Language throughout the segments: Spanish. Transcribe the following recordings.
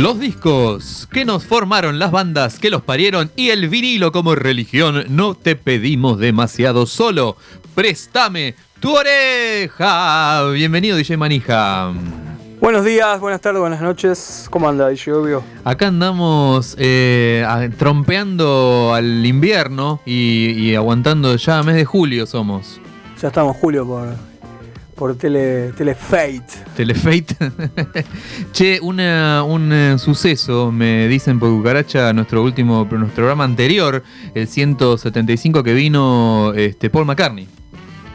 Los discos que nos formaron, las bandas que los parieron y el vinilo como religión, no te pedimos demasiado solo. Préstame tu oreja. Bienvenido, DJ Manija. Buenos días, buenas tardes, buenas noches. ¿Cómo anda, DJ Obvio? Acá andamos eh, trompeando al invierno y, y aguantando ya mes de julio somos. Ya estamos julio por por tele, Telefate. Telefate. che, un eh, suceso, me dicen por cucaracha, nuestro último, nuestro programa anterior, el 175 que vino este, Paul McCartney.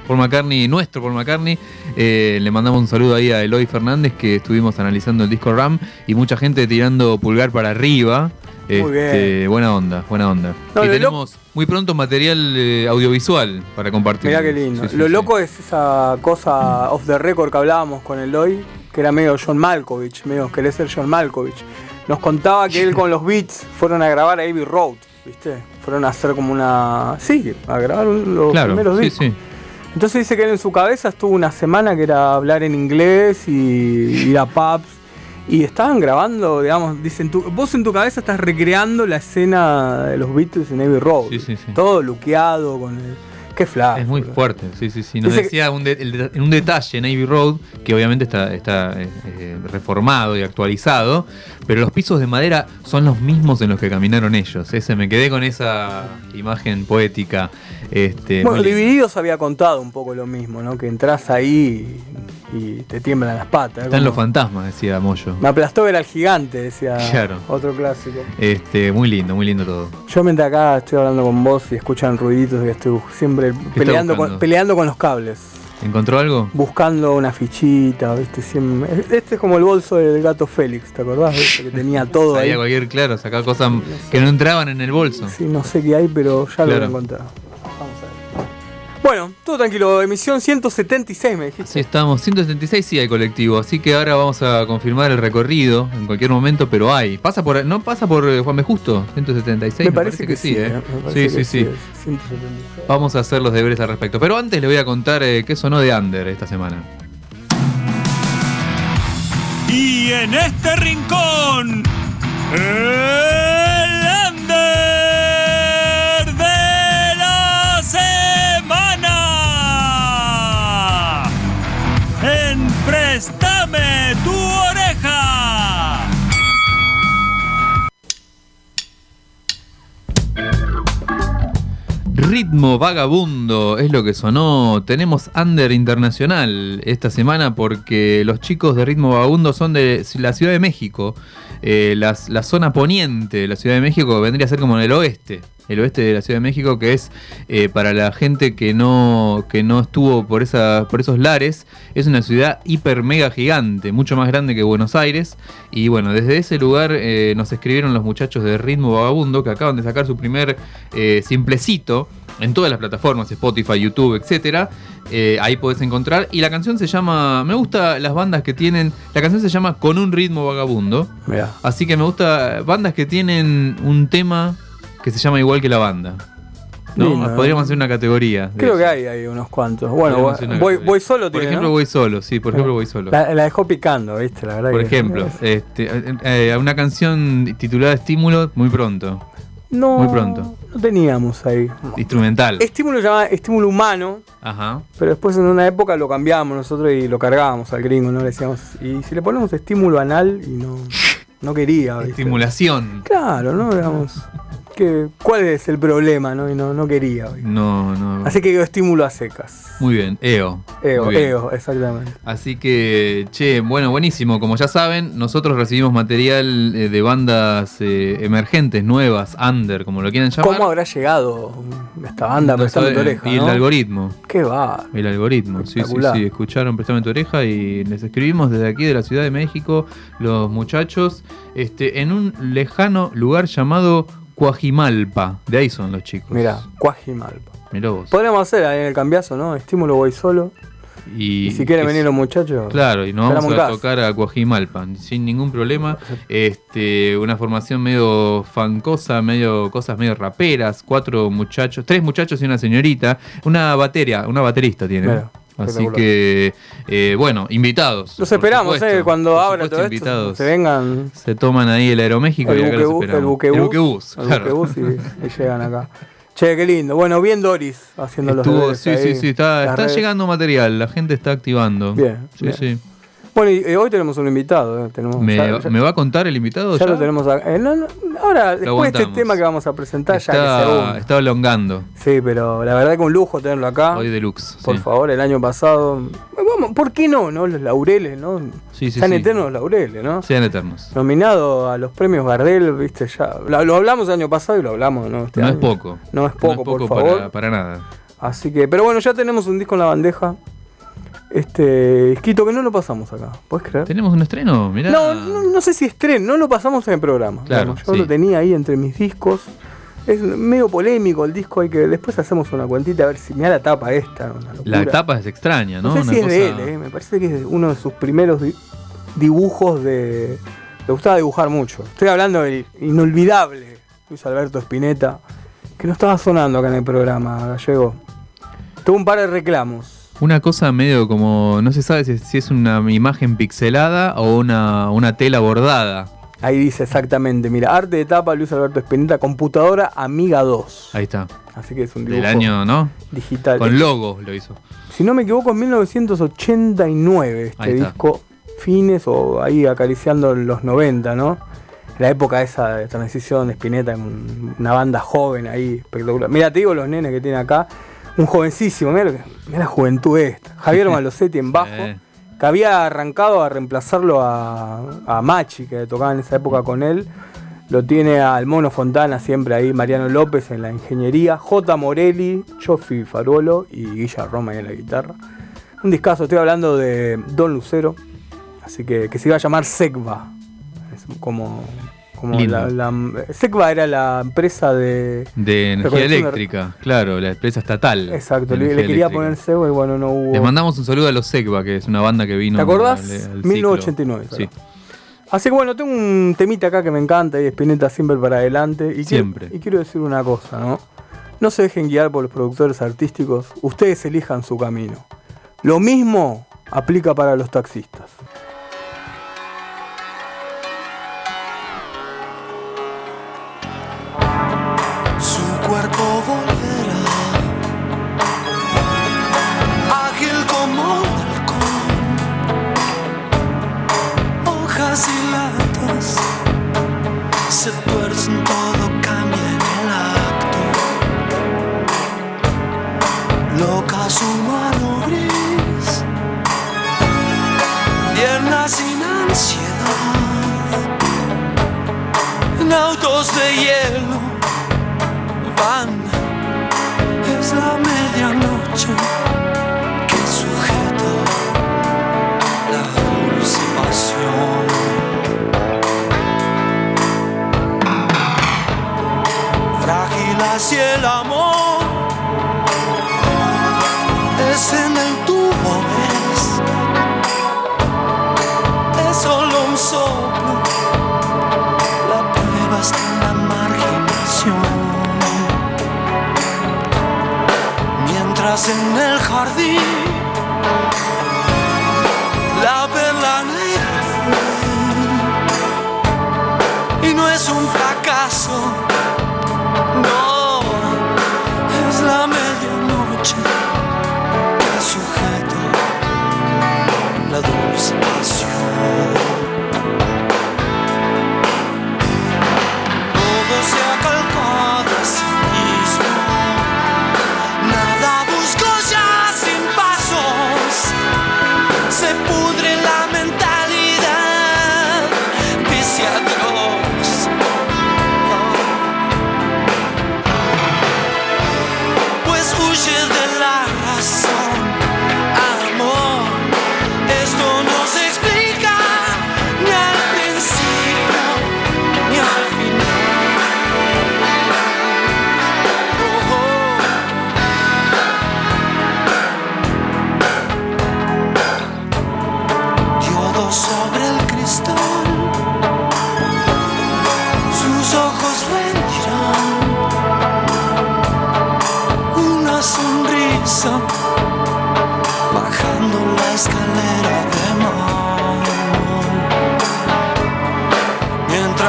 Paul McCartney, nuestro Paul McCartney. Eh, le mandamos un saludo ahí a Eloy Fernández que estuvimos analizando el disco RAM y mucha gente tirando pulgar para arriba. Muy Este, bien. Buena onda, buena onda. No, y lo tenemos muy pronto material eh, audiovisual para compartir. Mirá qué lindo. Sí, sí, Lo sí. loco es esa cosa off the record que hablábamos con Eloy, que era medio John Malkovich, medio querer ser John Malkovich. Nos contaba que él con los Beats fueron a grabar a Abbey Road, ¿viste? Fueron a hacer como una. Sí, a grabar los Claro, primeros sí, discos. sí. Entonces dice que él en su cabeza estuvo una semana que era hablar en inglés y ir a pubs. Y estaban grabando, digamos, dicen, tú, vos en tu cabeza estás recreando la escena de los Beatles en Abbey Road. Sí, sí, sí. Todo luqueado con el... Qué flash. Es muy fuerte, sí, sí, sí. Nos Dice decía un, de- el de- en un detalle en Navy Road, que obviamente está, está eh, eh, reformado y actualizado, pero los pisos de madera son los mismos en los que caminaron ellos. Ese, me quedé con esa imagen poética. Este, Bueno. Divididos había contado un poco lo mismo, ¿no? Que entras ahí y, y te tiemblan las patas. Están como- los fantasmas, decía Moyo. Me aplastó ver al gigante, decía Claro. otro clásico. Este, muy lindo, muy lindo todo. Yo mientras acá estoy hablando con vos y escuchan ruiditos y estoy siempre peleando con, buscando? peleando con los cables. ¿Encontró algo? Buscando una fichita, ¿viste? Siempre- Este es como el bolso del gato Félix, ¿te acordás? ¿Viste? Que tenía todo ahí. Cualquier, claro, sacaba cosas que no entraban en el bolso. Sí, no sé qué hay, pero ya lo Claro. a ver. Bueno, todo tranquilo, emisión 176 me dijiste. Sí, estamos. 176 sí hay colectivo, así que ahora vamos a confirmar el recorrido en cualquier momento, pero hay. ¿Pasa por, ¿No pasa por eh, Juan B. Justo? 176, me, parece que, sí, ¿eh? ¿eh? Me parece Sí, que sí, sí. es 176. Vamos a hacer los deberes al respecto. Pero antes le voy a contar eh, qué sonó de Under esta semana. Y en este rincón, el Ritmo vagabundo es lo que sonó. Tenemos Under Internacional esta semana porque los chicos de Ritmo Vagabundo son de la Ciudad de México. Eh, la zona poniente de la Ciudad de México vendría a ser como en el oeste. El oeste de la Ciudad de México, que es eh, para la gente que no, que no estuvo por, esa, por esos lares, es una ciudad hiper mega gigante, mucho más grande que Buenos Aires. Y bueno, desde ese lugar eh, nos escribieron los muchachos de Ritmo Vagabundo que acaban de sacar su primer eh, simplecito en todas las plataformas, Spotify, YouTube, etcétera. Eh, ahí podés encontrar. Y la canción se llama. Me gusta las bandas que tienen. La canción se llama Con un ritmo vagabundo. Mirá. Así que me gusta bandas que tienen un tema que se llama igual que la banda. ¿no? Lindo. Podríamos hacer una categoría. Creo eso. que hay ahí unos cuantos. Bueno, voy, voy, voy solo, Por tiene, ejemplo, ¿no? voy solo, sí, por ejemplo, voy solo. La, la dejó picando, ¿viste? La verdad Por que- ejemplo, este, eh, eh, una canción titulada Estímulo muy pronto. no, muy pronto. No teníamos ahí. Instrumental. Estímulo se llama estímulo humano, Ajá. pero después en una época lo cambiamos nosotros y lo cargábamos al gringo, ¿no? Le decíamos, y si le ponemos estímulo anal y no, no quería, ¿viste? Estimulación. Claro, ¿no? Digamos, que, ¿cuál es el problema, no? Y no, no quería, ¿viste? No, no. Así que digo estímulo a secas. Muy bien, EO. Muy bien. ego, exactamente. Así que, che, bueno, buenísimo. Como ya saben, nosotros recibimos material eh, de bandas eh, emergentes, nuevas, under, como lo quieran llamar. ¿Cómo habrá llegado esta banda No prestando tu oreja? Y el algoritmo. Qué va. El algoritmo, sí, sí, sí. Escucharon Prestame tu oreja y les escribimos desde aquí de la Ciudad de México, los muchachos, este, en un lejano lugar llamado Coajimalpa. De ahí son los chicos. Mira, Cuajimalpa. Mirá vos. Podríamos hacer ahí en el cambiazo, ¿no? Estímulo voy solo. Y, Y, si quieren venir los muchachos. Claro, y nos vamos a tocar a Coajimalpa, sin ningún problema. Este, una formación medio fancosa, medio cosas medio raperas, cuatro muchachos, tres muchachos y una señorita, una batería, una baterista tiene. Mira, Así que, eh, bueno, invitados. Los esperamos, supuesto, eh, cuando por abra supuesto, todo esto. Se vengan Se toman ahí el Aeroméxico y el acá los buquebús, el buquebús. El buquebús, el claro. buquebús y, y llegan acá. Che, qué lindo. Bueno, bien Doris haciendo los deberes sí, ahí, sí, sí, está, está llegando material, la gente está activando. Bien, Sí, bien. sí. Bueno, y, eh, hoy tenemos un invitado. eh, Tenemos, ¿Me, ya, ya- me va a contar el invitado ya ya? lo tenemos acá. Eh, no, no, ahora, después de este tema que vamos a presentar, ya que Está, según. está elongando. Sí, pero la verdad que un lujo tenerlo acá. Hoy deluxe. Por sí. favor, el año pasado. Vamos, ¿por qué no? no? Los laureles, ¿no? Sí, sí, Están sí. eternos los laureles, ¿no? Sean eternos. Nominado a los premios Gardel, viste, ya. Lo, lo hablamos el año pasado y lo hablamos, ¿no? Este no año. es poco. No es poco, por para- favor. Para, nada. Así que, pero bueno, ya tenemos un disco en la bandeja. Este, Esquito, que no lo pasamos acá. ¿Puedes creer? ¿Tenemos un estreno? Mirá. No, no, no sé si estreno, no lo pasamos en el programa. Claro, Digamos, yo sí. lo tenía ahí entre mis discos. Es medio polémico el disco, hay que después hacemos una cuentita a ver si me da la tapa esta. una. La tapa es extraña, ¿no? No sé Una si es de él, cosa- eh, me parece que es uno de sus primeros di- dibujos de. Le gustaba dibujar mucho. Estoy hablando del inolvidable Luis Alberto Spinetta, que no estaba sonando acá en el programa, Gallego. Tuvo un par de reclamos. Una cosa medio como. No se sabe si, si es una imagen pixelada o una, una tela bordada. Ahí dice exactamente, mira, arte de tapa Luis Alberto Spinetta, computadora Amiga 2. Ahí está. Así que es un dibujo Del año, ¿no? digital. Con logo lo hizo. Si no me equivoco, en 1989 este disco, fines o ahí acariciando los 90, ¿no? La época esa de transición de Spinetta, en una banda joven ahí, espectacular. Mira, te digo los nenes que tiene acá, un jovencísimo, mira, la juventud esta. Javier Malosetti en bajo, Sí. que había arrancado a reemplazarlo a, a Machi, que tocaba en esa época con él. Lo tiene al Mono Fontana siempre ahí, Mariano López en la ingeniería, J. Morelli, Chofi Farolo y Guilla Roma ahí en la guitarra. Un discazo, estoy hablando de Don Lucero, así que, que se iba a llamar Secva. Es como, como la, la- Secva era la empresa de. De energía de- eléctrica, claro, la empresa estatal. Exacto, le, quería eléctrica. poner Secva y bueno, no hubo. Les mandamos un saludo a los Secva, que es una banda que vino. ¿Te acordás? al- al ciclo. 1989, Sí. Así que bueno, tengo un temita acá que me encanta y Spinetta siempre para adelante. Y Siempre. Quiero, y quiero decir una cosa, ¿no? No se dejen guiar por los productores artísticos, ustedes elijan su camino. Lo mismo aplica para los taxistas. En autos de hielo. Van es la medianoche. Que sujeta la dulce pasión. Frágil así el amor. Es en el tubo, ves, es solo un soplo en la marginación. Mientras en el jardín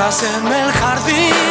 En el jardín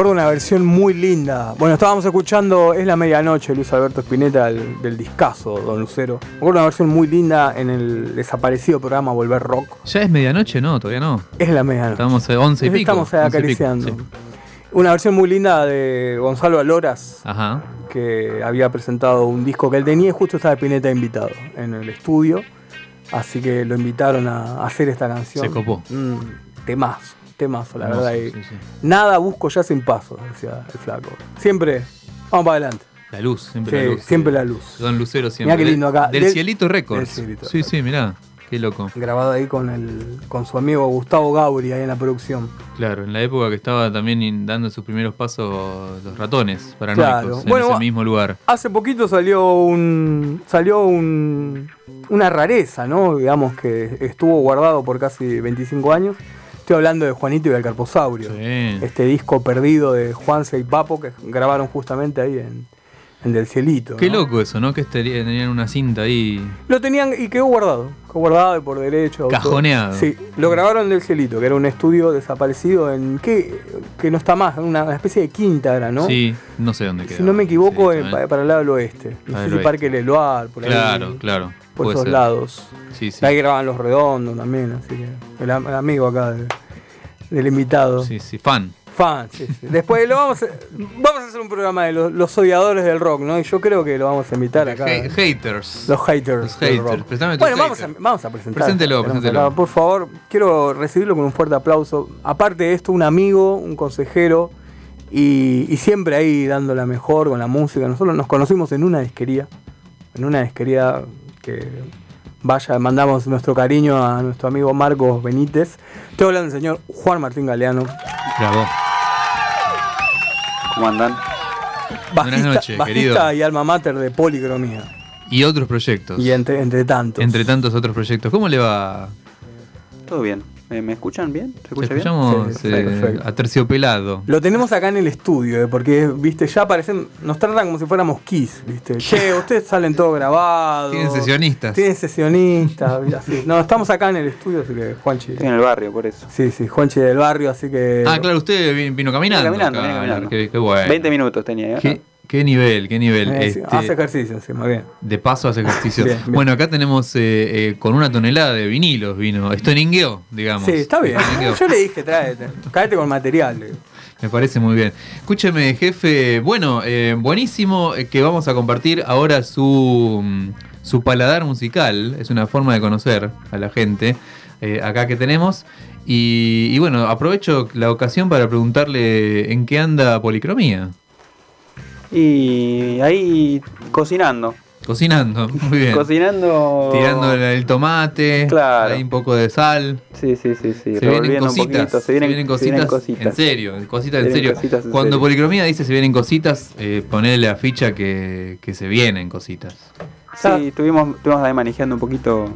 acuerdo una versión muy linda. Bueno, estábamos escuchando Es la medianoche, Luis Alberto Spinetta, del, del discazo, Don Lucero. Me acuerdo una versión muy linda en el desaparecido programa Volver Rock. ¿Ya es medianoche? No, todavía no. Es la medianoche. Estamos a 11 y pico. Estamos 11 y pico, acariciando. sí. Una versión muy linda de Gonzalo Aloras, Ajá. que había presentado un disco que él tenía y justo estaba Spinetta invitado en el estudio. Así que lo invitaron a hacer esta canción. Se copó. Mm, temazo, temazo, la Hermoso, verdad. y sí, sí. Nada busco ya sin paso, decía el flaco. Siempre, vamos para adelante. La luz, siempre Sí, la luz. siempre la luz. Don Lucero siempre. Mirá qué lindo acá. Del, Del- Cielito Records. del Cielito sí, sí, mirá. Qué loco. Grabado ahí con el con su amigo Gustavo Gauri ahí en la producción. Claro, en la época que estaba también dando sus primeros pasos los ratones paranoicos Claro. en Bueno, ese mismo lugar. Hace poquito salió un salió un una rareza, ¿no? Digamos que estuvo guardado por casi 25 años. Estoy hablando de Juanito y el Carposaurio. Sí. Este disco perdido de Juanse y Papo que grabaron justamente ahí en, en Del Cielito. Qué ¿no? loco eso, ¿no? Que estaría- tenían una cinta ahí. Lo tenían y quedó guardado. Quedó guardado por derecho. autor. Cajoneado. Sí, lo grabaron del Cielito, que era un estudio desaparecido en. ¿qué? Que no está más, una, especie de quinta era, ¿no? Sí, no sé dónde queda. Si no me equivoco, Sí, en- para el lado del oeste. No sé el si. Parque Leloir, por ahí. Claro, claro. Por puede esos ser. lados. Sí, sí. Ahí grababan Los Redondos también, así que. El, am- el amigo acá de- del invitado. Sí, sí, fan. Fan, sí, sí. Después lo vamos a, vamos a hacer un programa de los, los odiadores del rock, ¿no? Y yo creo que lo vamos a invitar acá. Ha- haters. Los haters. Los haters. rock. Bueno, vamos a, vamos a presentar. Preséntelo, preséntelo. acá, Por favor, quiero recibirlo con un fuerte aplauso. Aparte de esto, un amigo, un consejero y, y siempre ahí dando la mejor con la música. Nosotros nos conocimos en una disquería, en una disquería que vaya, mandamos nuestro cariño a nuestro amigo Marcos Benítez. Estoy hablando del señor Juan Martín Galeano, Bravo. ¿Cómo andan? bajista, noches, bajista querido. y alma mater de Policromía. Y otros proyectos. Y entre, entre tantos. Entre tantos otros proyectos. ¿Cómo le va? ¿Todo bien? ¿Me, me escuchan bien? ¿Se Te escucha bien? escuchamos Sí, eh, perfecto. aterciopelado. Lo tenemos acá en el estudio, eh, porque, viste, ya parecen, nos tratan como si fuéramos Kiss, viste. Che, ustedes salen todo grabado. Tienen sesionistas. Tienen sesionistas, así. No, estamos acá en el estudio, así que Juanchi. Estoy en el barrio, por eso. Sí, sí, Juanchi del barrio, así que. Ah, claro, usted vi- vino caminando. Vine caminando, acá. vine caminando. Qué, qué bueno. 20 minutos tenía. ¿eh? ¿Qué, nivel, qué nivel. Eh, sí, Este, Hace ejercicio encima, bien. de paso hace ejercicio. Bien, bien. Bueno, acá tenemos eh, eh, con una tonelada de vinilos vino. Stoningueo, digamos. Sí, está bien. Yo le dije, tráete, cáete con material. digo. Me parece muy bien. Escúcheme, jefe. Bueno, buenísimo que vamos a compartir ahora su, mm, su paladar musical. Es una forma de conocer a la gente acá que tenemos. Y, y bueno, aprovecho la ocasión para preguntarle en qué anda Policromía. Y ahí cocinando. Cocinando, muy bien. Cocinando. Tirando el, el tomate, Claro. ahí un poco de sal. Sí, sí, sí, sí. Se vienen cositas, poquito. Se vienen, cositas, se vienen cositas. en serio, cositas Se en vienen serio. cositas en Cuando serio. Policromía dice se vienen cositas, eh, ponele la ficha que, que se vienen cositas. Sí, estuvimos, estuvimos ahí manejando un poquito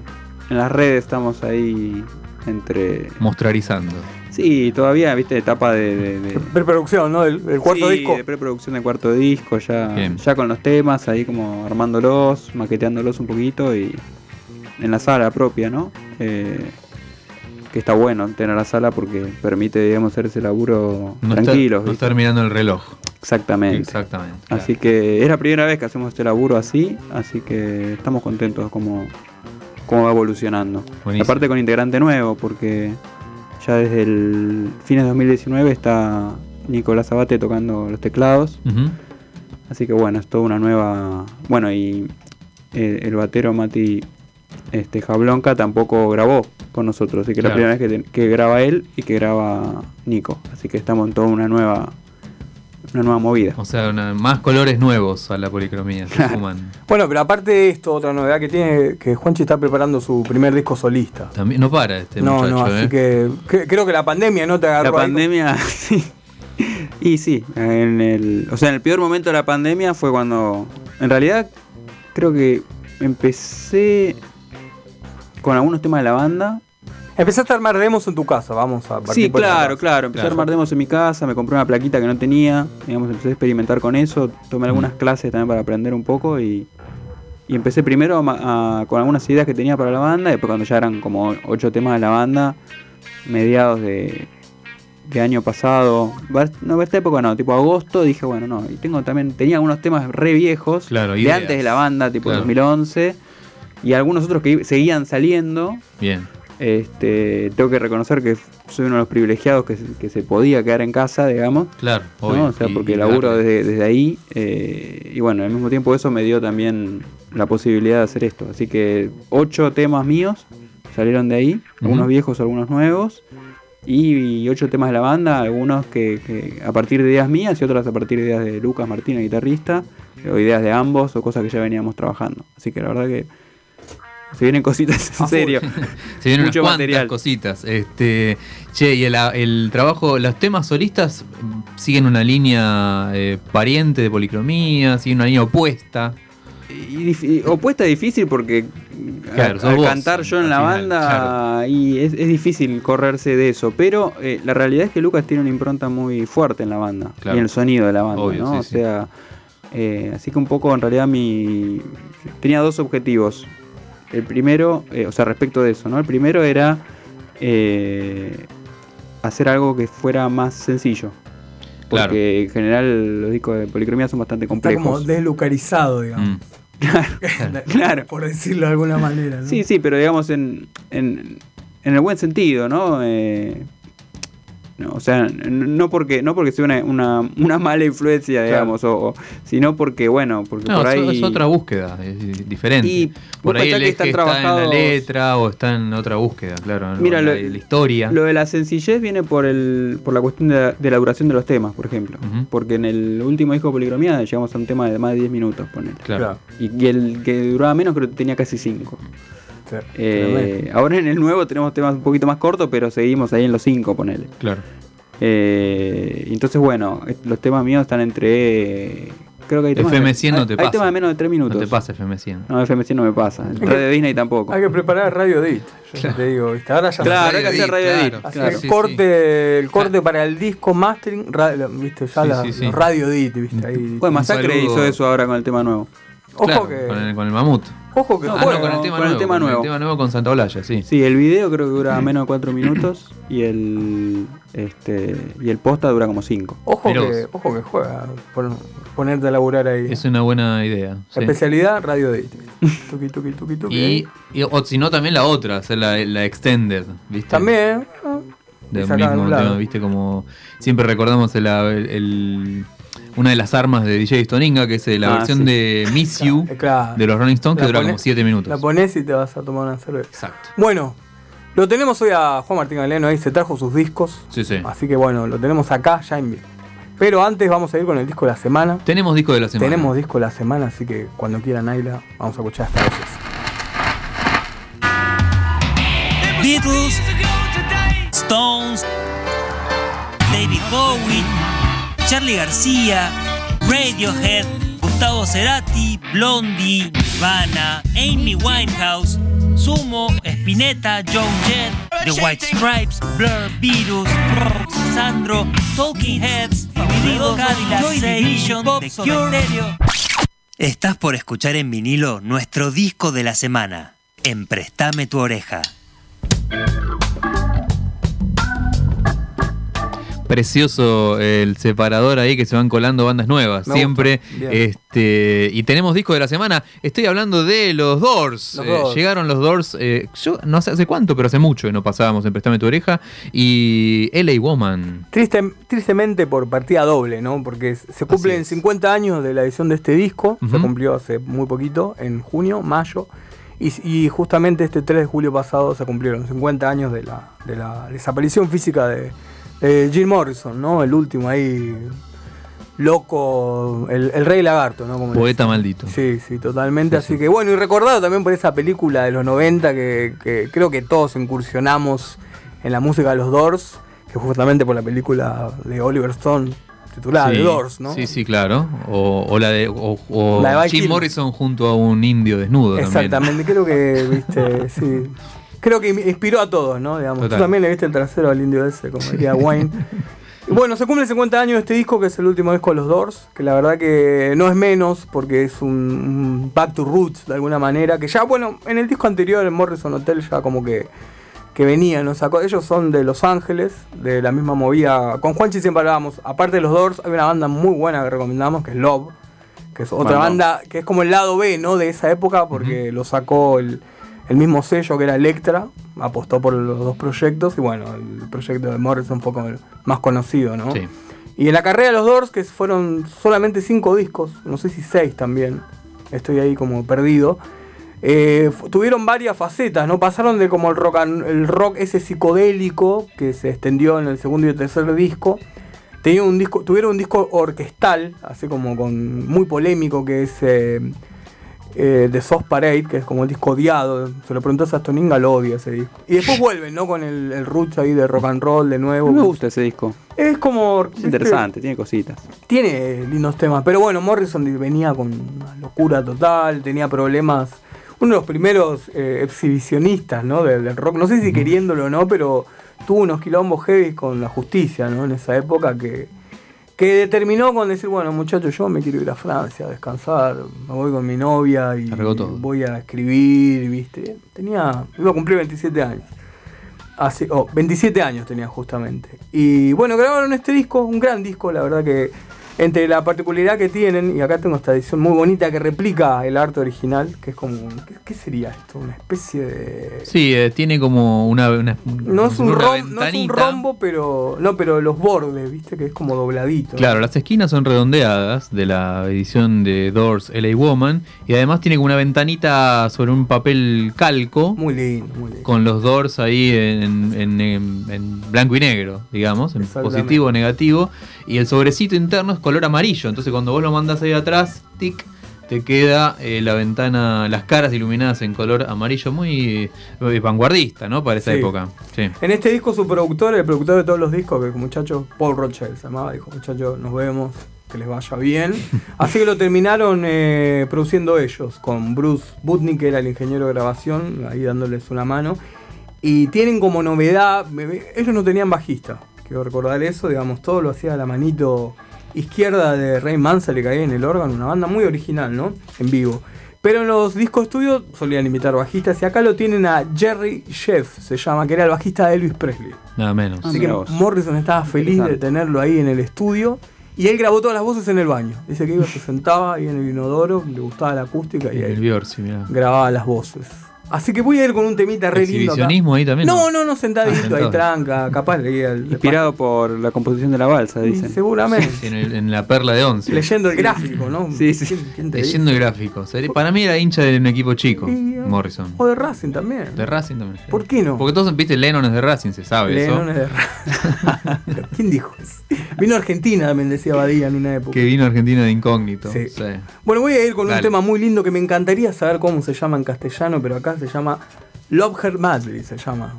en las redes. Estamos ahí entre. Mostrarizando. Sí, todavía, viste, etapa de. de- de- Preproducción, ¿no? El, el cuarto Sí, disco. de preproducción de cuarto disco, ya, Bien. ya con los temas, ahí como armándolos, maqueteándolos un poquito y en la sala propia, ¿no? Eh, que está bueno tener la sala porque permite, digamos, hacer ese laburo No tranquilos. estar, no estar mirando el reloj. Exactamente. Exactamente. claro. Así que es la primera vez que hacemos este laburo así, así que estamos contentos como cómo va evolucionando. Buenísimo. Aparte con integrante nuevo, porque ya desde el fines de 2019 está Nicolás Abate tocando los teclados. Así que bueno, es toda una nueva. Bueno, y eh, el batero Mati este, Jablonca tampoco grabó con nosotros. Así que Claro. la primera vez que, te- que graba él y que graba Nico. Así que estamos en toda una nueva. Una nueva movida. O sea, una- más colores nuevos a la policromía se suman. Bueno, pero aparte de esto, otra novedad que tiene, que Juanchi está preparando su primer disco solista. También no para este no, muchacho, no, ¿eh? así que, que- creo que la pandemia no te agarró. La ahí pandemia, sí. Y sí, en el, o sea, en el peor momento de la pandemia fue cuando, en realidad, creo que empecé con algunos temas de la banda. Empezaste a armar demos en tu casa, vamos a partir Sí, por claro, claro. Empecé Claro. a armar demos en mi casa, me compré una plaquita que no tenía, digamos, empecé a experimentar con eso, tomé algunas clases también para aprender un poco y, y empecé primero a ma- a- con algunas ideas que tenía para la banda, y después cuando ya eran como ocho temas de la banda, mediados de, de año pasado, no, esta época no, tipo agosto, dije, bueno, no, y tengo también, tenía algunos temas re viejos, Claro, de ideas. antes de la banda, tipo Claro. 2011, y algunos otros que seguían saliendo. Bien. Este, tengo que reconocer que soy uno de los privilegiados que, se- que se podía quedar en casa, digamos. Claro, ¿no? obvio. O sea, porque y laburo desde, desde ahí. eh, y bueno, al mismo tiempo eso me dio también la posibilidad de hacer esto. Así que ocho temas míos salieron de ahí, algunos Ujú. viejos, algunos nuevos. Y, ocho temas de la banda, algunos que, que a partir de ideas mías y otras a partir de ideas de Lucas Martínez, guitarrista, o ideas de ambos o cosas que ya veníamos trabajando. Así que la verdad que se vienen cositas en full. serio. Se vienen Mucho unas material. cositas. Este, che, y el, el trabajo, los temas solistas mm, siguen una línea eh, pariente de policromía, siguen una línea opuesta. Y y opuesta difícil porque Claro, al, al vos, cantar yo en la final, banda y es, es difícil correrse de eso. Pero eh, la realidad es que Lucas tiene una impronta muy fuerte en la banda Claro. y en el sonido de la banda, Obvio, ¿no? sí, o sí. sea, eh, así que un poco en realidad mi tenía dos objetivos. El primero, eh, o sea, respecto de eso, ¿no? El primero era eh, hacer algo que fuera más sencillo. Claro. Porque en general los discos de policromía son bastante Está complejos. como deslucarizado, digamos. Mm. claro. Por decirlo de alguna manera. ¿no? Sí, sí, pero digamos en, en, en el buen sentido, ¿no? Eh, no, o sea, no porque no porque sea una, una, una mala influencia, digamos, o, o- sino porque, bueno, porque No, por ahí... es otra búsqueda, es diferente. Y por ahí el que están está en la letra o está en otra búsqueda, claro. Mira, la, lo- la historia. Lo de la sencillez viene por el por la cuestión de la, de la duración de los temas, por ejemplo. Porque en el último disco de Policromía llegamos a un tema de más de 10 minutos, ponele. claro. Y, y el que duraba menos creo que tenía casi 5. Claro. Eh, ahora en el nuevo tenemos temas un poquito más cortos, pero seguimos ahí en los 5, ponele. claro. Eh, entonces, bueno, los temas míos están entre. Creo que hay temas. FM100 no hay- te Hay pasa. temas de menos de 3 minutos. No te pasa FM100. No, FM100 no me pasa. El que- Radio Disney tampoco. Hay que preparar Radio Edit. Yo te digo, ¿viste? Ahora ya Claro, se- hay que hacer Radio Edit, Hacer claro. el corte, el corte para el disco mastering, viste, ya Sí, la- sí, sí. los radio edit, viste, ahí. Pues Masacre hizo eso ahora con el tema nuevo. Ojo Claro, que, con, el, con el mamut. Ojo que No, juega. no, con el tema con el nuevo. tema con nuevo. el tema nuevo con Santa Olalla, sí. Sí, el video creo que dura menos de 4 minutos y el este y el posta dura como 5. Ojo que, vos. ojo que juega, pon- ponerte a laburar ahí. Es una buena idea. sí. Especialidad Radio Edit. Tuki, tuki, tuki, tuki. Y, y- o si no, también la otra, hacer la, la extended, ¿viste? También. sacar, mismo tema, ¿viste? Como siempre recordamos el, el- el- una de las armas de DJ Stoninga, que es eh, la Ah, versión sí. de Miss You claro. de los Rolling Stones, que La dura ponés- como 7 minutos. La pones y te vas a tomar una cerveza. Exacto. Bueno, lo tenemos hoy a Juan Martín Galeno ahí, se trajo sus discos. Sí, sí. Así que bueno, lo tenemos acá ya en vivo. Pero antes vamos a ir con el disco de la semana. Tenemos disco de la semana. Tenemos disco de la semana, así que cuando quieran, Ayla, vamos a escuchar esta vez. Beatles, Stones, David Bowie, Charlie García, Radiohead, Gustavo Cerati, Blondie, Nirvana, Amy Winehouse, Sumo, Spinetta, Joan Jett, The White Stripes, Blur, Virus, Brr, Sandro, Talking Heads, Vinilo, Cadillac, Joy Division, The Cure. Estás por escuchar en vinilo nuestro disco de la semana. En Préstame tu oreja. Precioso el separador ahí que se van colando bandas nuevas. Me siempre. Este, y tenemos disco de la semana. Estoy hablando de los Doors. Los Eh, Doors. llegaron los Doors. eh, yo no sé hace cuánto, pero hace mucho que no pasábamos en Préstame tu oreja. Y LA Woman. Triste, tristemente por partida doble, ¿no? Porque se cumplen es. 50 años de la edición de este disco. Se cumplió hace muy poquito, en junio, mayo. Y, y justamente este 3 de julio pasado se cumplieron 50 años de la, de la desaparición física de, de Jim Morrison, ¿no? El último ahí, loco, el, el rey lagarto, ¿no? Como Poeta maldito. Sí, sí, totalmente. Así que bueno, y recordado también por esa película de los 90 que, que creo que todos incursionamos en la música de los Doors, que justamente por la película de Oliver Stone titulada Sí, The Doors, ¿no? Sí, sí, claro. O, o la de, o, o La de Val Jim. Morrison junto a un indio desnudo Exactamente, creo que, viste, sí. Creo que inspiró a todos, ¿no? Digamos, Total. tú también le viste el trasero al indio ese, como diría Wayne. Bueno, se cumple 50 años de este disco, que es el último disco de los Doors, que la verdad que no es menos, porque es un, back to roots de alguna manera, que ya, bueno, en el disco anterior, en Morrison Hotel, ya como que que venían, nos sacó, ellos son de Los Ángeles, de la misma movida. Con Juanchi siempre hablábamos, aparte de los Doors, hay una banda muy buena que recomendamos, que es Love, que es otra banda, que es como el lado B, ¿no? De esa época, porque lo sacó el, el mismo sello que era Electra, apostó por los dos proyectos, y bueno, el proyecto de Morrison fue como el más conocido, ¿no? Sí. Y en la carrera de los Doors, que fueron solamente cinco discos, no sé si seis también, estoy ahí como perdido, eh, tuvieron varias facetas, ¿no? Pasaron de como el rock, and- el rock ese psicodélico que se extendió en el segundo y el tercer disco. Un disco, tuvieron un disco orquestal, así como con muy polémico, que es eh, eh, The Soft Parade, que es como el disco odiado. Se lo preguntó a Toninga, lo odia ese disco. Y después vuelven, ¿no? Con el, el roots ahí de rock and roll de nuevo. me gusta ese disco. Es como. Es interesante, tiene cositas. Tiene lindos temas, pero bueno, Morrison venía con una locura total, tenía problemas. Uno de los primeros eh, exhibicionistas ¿no? del, del rock, no sé si queriéndolo o no, pero tuvo unos quilombos heavy con la justicia ¿no? en esa época que, que determinó con decir, bueno muchachos, yo me quiero ir a Francia a descansar, me voy con mi novia y voy a escribir, ¿viste? Tenía, iba a cumplir 27 años. Así, oh, 27 años tenía justamente. Y bueno, grabaron este disco, un gran disco, la verdad que entre la particularidad que tienen, y acá tengo esta edición muy bonita que replica el arte original, que es como, ¿qué, qué sería esto? Una especie de... Sí, eh, tiene como una, una- No es, un una rom- no es un rombo, pero no, pero los bordes, viste, que es como dobladito. Claro, las esquinas son redondeadas de la edición de Doors LA Woman y además tiene como una ventanita sobre un papel calco Muy lindo, muy lindo. con los Doors ahí en, en- en- en blanco y negro, digamos, en positivo o negativo y el sobrecito interno es color amarillo, entonces cuando vos lo mandás ahí atrás, tic, te queda eh, la ventana, las caras iluminadas en color amarillo muy eh, vanguardista, ¿no? Para esa Sí. época. Sí. En este disco su productor, el productor de todos los discos, que muchachos, Paul Rothschild se llamaba, dijo, muchachos, nos vemos, que les vaya bien. Así que lo terminaron eh, produciendo ellos, con Bruce Butnick, que era el ingeniero de grabación, ahí dándoles una mano. Y tienen como novedad, ellos no tenían bajista, quiero recordar eso, digamos, todo lo hacía a la manito izquierda de Ray Mansell, que caía en el órgano, una banda muy original, ¿no? En vivo. Pero en los discos estudios solían imitar bajistas y acá lo tienen a Jerry Sheff, se llama, que era el bajista de Elvis Presley. Nada menos. Así que. Morrison estaba feliz de tenerlo ahí en el estudio y él grabó todas las voces en el baño. Dice que iba, se sentaba ahí en el inodoro, le gustaba la acústica y el ahí mirá. grababa las voces. Así que voy a ir con un temita re lindo. acá. Ahí también. No, no, no, sentadito, Ah, sentado. ahí tranca, capaz leía el. Inspirado por la composición de la balsa, Sí, dicen. Seguramente. Sí, en, el- en la perla de once. Leyendo el gráfico, ¿no? Sí, sí. ¿Quién- Leyendo dice? gráficos. Sería- Para mí era hincha de un equipo chico, Y, Morrison. O de Racing también. De Racing también. sí. ¿Por qué no? Porque todos, viste, Lennon es de Racing, se sabe Lennon eso. es de Racing. ¿Quién dijo eso? Vino a Argentina también, decía Badía en una época. Que vino a Argentina de incógnito. Sí. Sí. Bueno, voy a ir con un tema muy lindo que me encantaría saber cómo se llama en castellano, pero acá se llama Love Her Madly, se llama.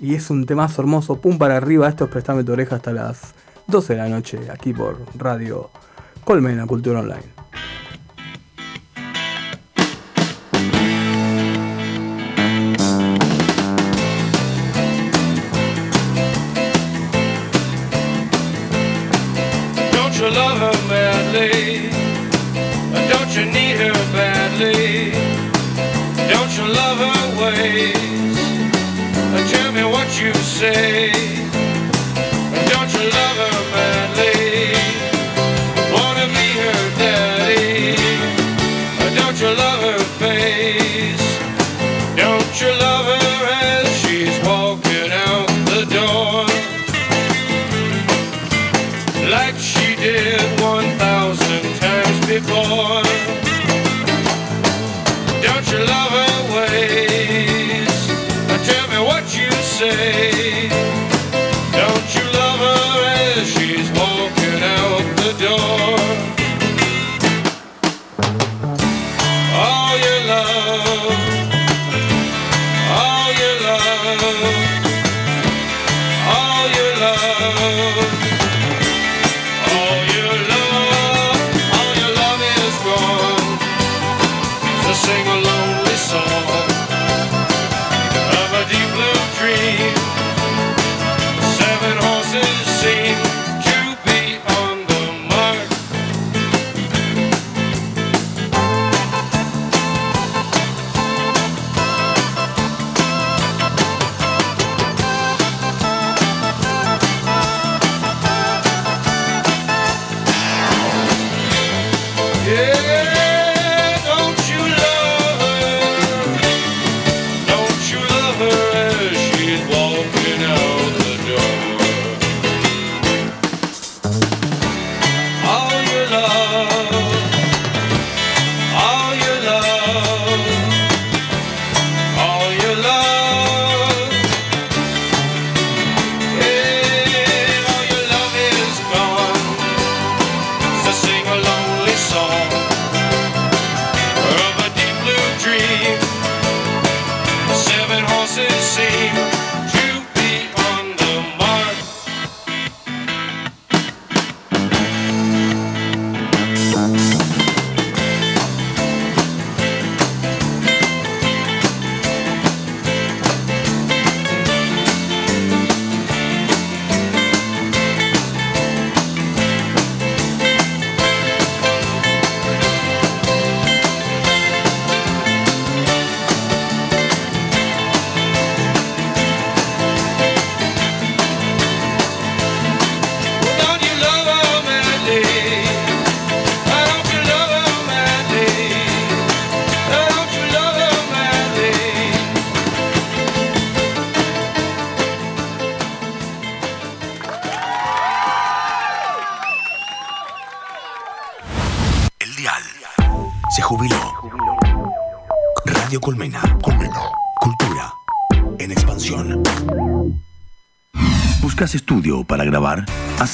Y es un temazo hermoso, pum para arriba, esto es Prestame tu oreja hasta las 12 de la noche, aquí por Radio Colmena Cultura Online. Say.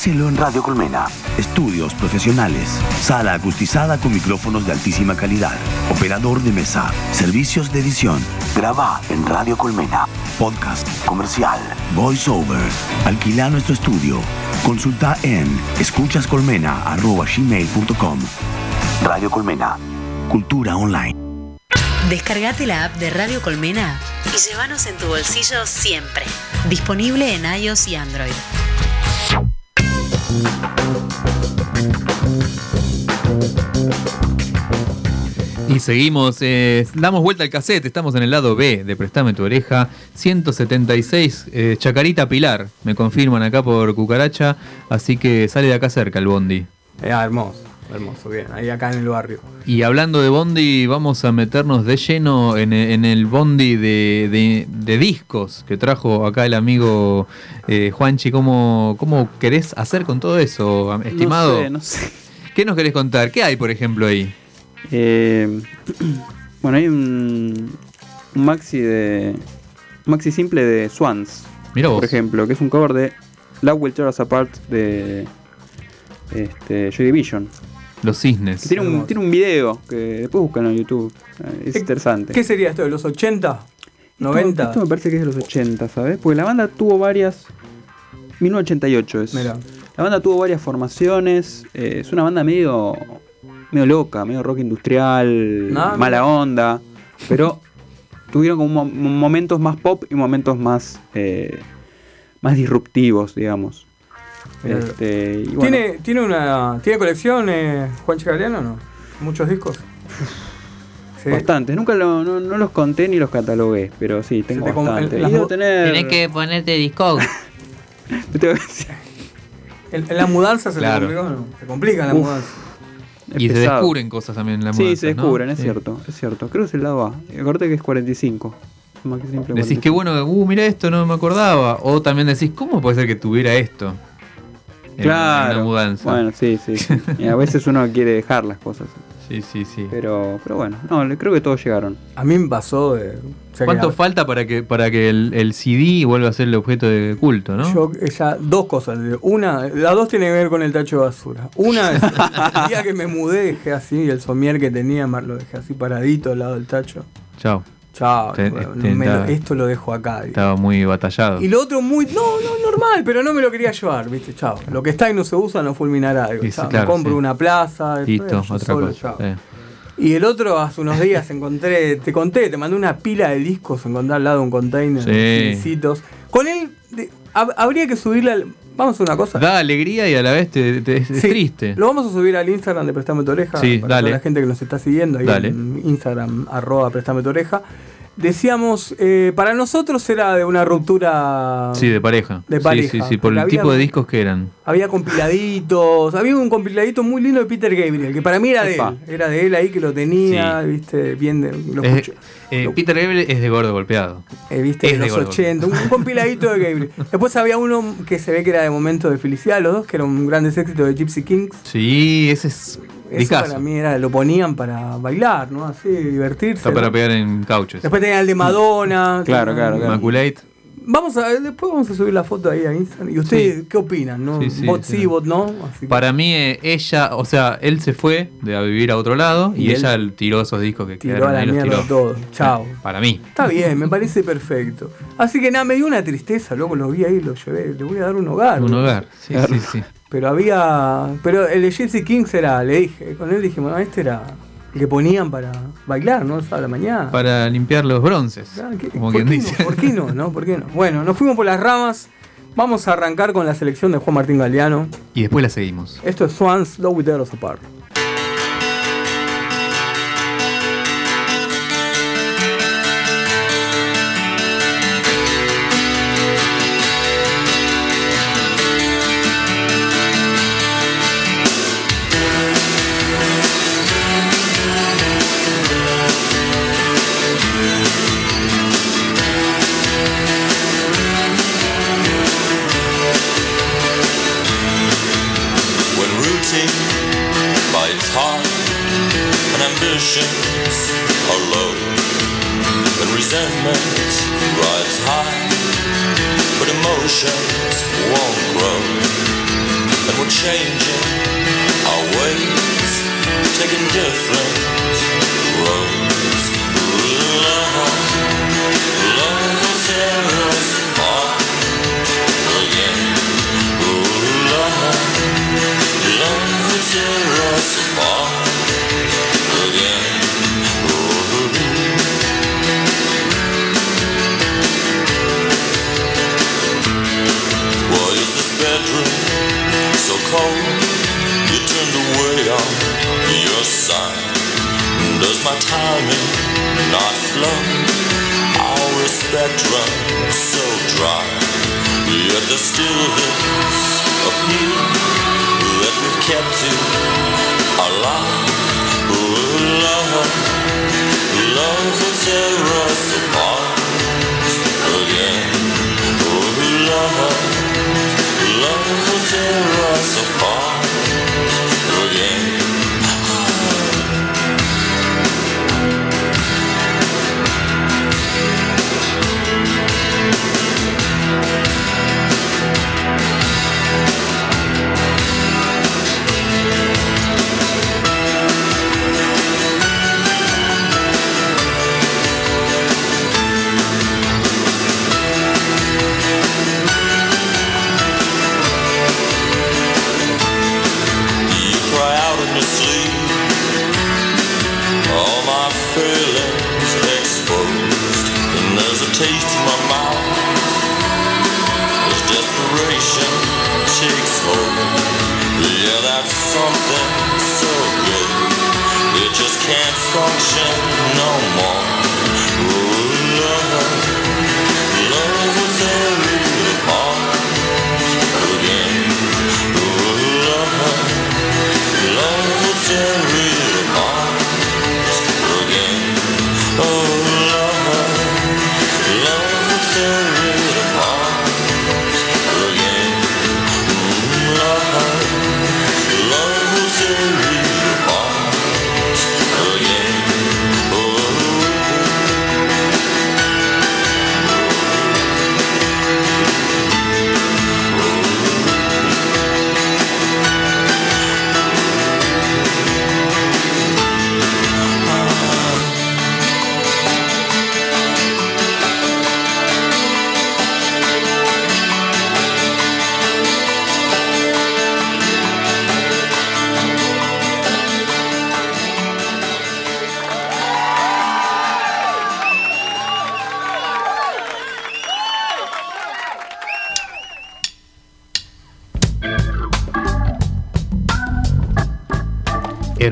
Hacelo en Radio Colmena. Estudios profesionales. Sala acustizada con micrófonos de altísima calidad. Operador de mesa. Servicios de edición. Graba en Radio Colmena. Podcast. Comercial. Voice over. Alquila nuestro estudio. Consulta en escuchascolmena.gmail.com Radio Colmena. Cultura online. Descargate la app de Radio Colmena y llévanos en tu bolsillo siempre. Disponible en iOS y Android. Y seguimos, eh, damos vuelta al cassette, estamos en el lado B de Prestame tu oreja, 176, eh, Chacarita Pilar, me confirman acá por Cucaracha, así que sale de acá cerca el Bondi. Ah, hermoso, hermoso, bien. Ahí acá en el barrio. Y hablando de Bondi, vamos a meternos de lleno en, en el Bondi de, de- de discos que trajo acá el amigo eh, Juanchi. ¿Cómo, ¿Cómo querés hacer con todo eso, estimado? No sé, no sé. ¿Qué nos querés contar? ¿Qué hay, por ejemplo, ahí? Eh, bueno, hay un, un maxi de. Un maxi simple de Swans. Mirá vos. Por ejemplo, que es un cover de Love Will Tear Us Apart de. Este, Joy Division. Los cisnes. Que tiene, un, tiene un video que después buscan en YouTube. Eh, Es interesante. ¿Qué sería esto de los 80? Esto- ¿90? Esto, me parece que es de los 80, ¿sabes? Porque la banda tuvo varias. 1988 es. Mira. La banda tuvo varias formaciones. eh, es una banda medio. Medio loca, medio rock industrial, mala onda. Pero tuvieron como mo- momentos más pop y momentos más. eh, más disruptivos, digamos. Este, y bueno, ¿Tiene, ¿Tiene una ¿tiene colección eh, Juan Chicaliano o no? ¿Muchos discos? Sí. Bastantes. Nunca lo- no, no los conté ni los catalogué, pero sí, tengo te com- bastantes. las Y debo mu- tener. Tenés que ponerte discog. te tengo que decir, ¿En, en la mudanza se Claro. te complicó no? Se complica la Uf. mudanza. Y se descubren cosas también en la Sí, mudanza, se ¿no? descubren, es Sí. cierto, es cierto. Creo que es el lado A. Acordate que es 45. Más que simple Decís 45. que bueno, uh, mira esto, no me acordaba. O también decís, ¿cómo puede ser que tuviera esto? En- Claro. En una mudanza. Bueno, sí, sí. sí. Y a veces uno quiere dejar las cosas. Sí, sí, sí. Pero, pero bueno, no, le- creo que todos llegaron. A mí me pasó de. o sea, ¿Cuánto que falta para que para que el, el CD vuelva a ser el objeto de culto, no? Yo, ella, dos cosas. le digo. Una, las dos tienen que ver con el tacho de basura. Una es el día que me mudé, dejé así, el somier que tenía, mar- lo dejé así paradito al lado del tacho. Chao. Chao, Te- bueno, te- me lo- estaba- esto lo dejo acá. Estaba muy batallado. Y lo otro muy. No, no, normal, pero no me lo quería llevar, ¿viste? Chao. Lo que está y no se usa no fulminará. Y sí, claro, me compro sí. una plaza. Listo, otra solo, cosa. Y el otro, hace unos días encontré, te conté, te mandé una pila de discos, encontré al lado un container Sí. de. Con él, de- habría que subirle al. Vamos a hacer una cosa. Da alegría y a la vez te, te- es, Sí, triste. Lo vamos a subir al Instagram de Prestame tu oreja. Sí, para dale. la gente que nos está siguiendo ahí Dale. en Instagram, arroba Prestame tu oreja. Decíamos, eh, para nosotros era de una ruptura. Sí, de pareja. De Sí, pareja, Sí, sí, por el tipo de discos que eran. Había compiladitos, había un compiladito muy lindo de Peter Gabriel, que para mí era de Epa. él. Era de él ahí que lo tenía, Sí. viste, bien de, lo Es- escuché. eh, Lo- Peter Gabriel es de gordo golpeado. eh, viste, es de los gordo. 80, un, un compiladito de Gabriel. Después había uno que se ve que era de momento de felicidad, los dos, que era un grandes éxitos de Gypsy Kings. Sí, ese es Eso para mí era, lo ponían para bailar, ¿no? Así, divertirse. Está para ¿no? pegar en cauches. Después tenía el de Madonna. Claro, que- claro, claro. Immaculate. Vamos a, después vamos a subir la foto ahí a Instagram. ¿Y ustedes Sí. qué opinan? ¿no? Sí, sí, bot sí, bot no. Así que- Para mí, eh, ella, o sea, él se fue de a vivir a otro lado y, Y ella tiró esos discos que tiró quedaron a la ahí, los tiró. todo. Chao. Para mí. Está bien, me parece perfecto. Así que nada, me dio una tristeza, luego lo vi ahí, lo llevé, le voy a dar un hogar. Un hogar. Sí, sí, sí. Pero había. Pero el de Gypsy Kings era, le dije, con él dijimos, no, este era el que ponían para bailar, ¿no? A la mañana. Para limpiar los bronces. Ah, ¿qué- Como ¿por quien qué dice. No? ¿Por qué no? no? ¿Por qué no? Bueno, nos fuimos por las ramas. Vamos a arrancar con la selección de Juan Martín Galeano. Y después la seguimos. Esto es Swans, Love With Apart. Are low, and resentment rides high, but emotions won't grow, and we're changing our ways, taking different roads. My timing not flow? Our respect runs so dry. Yet there's still this appeal that we've kept it alive. Ooh, love, love will tear us apart again. Ooh, love, love will tear us apart takes hold. Yeah, that's something so good. It just can't function no more.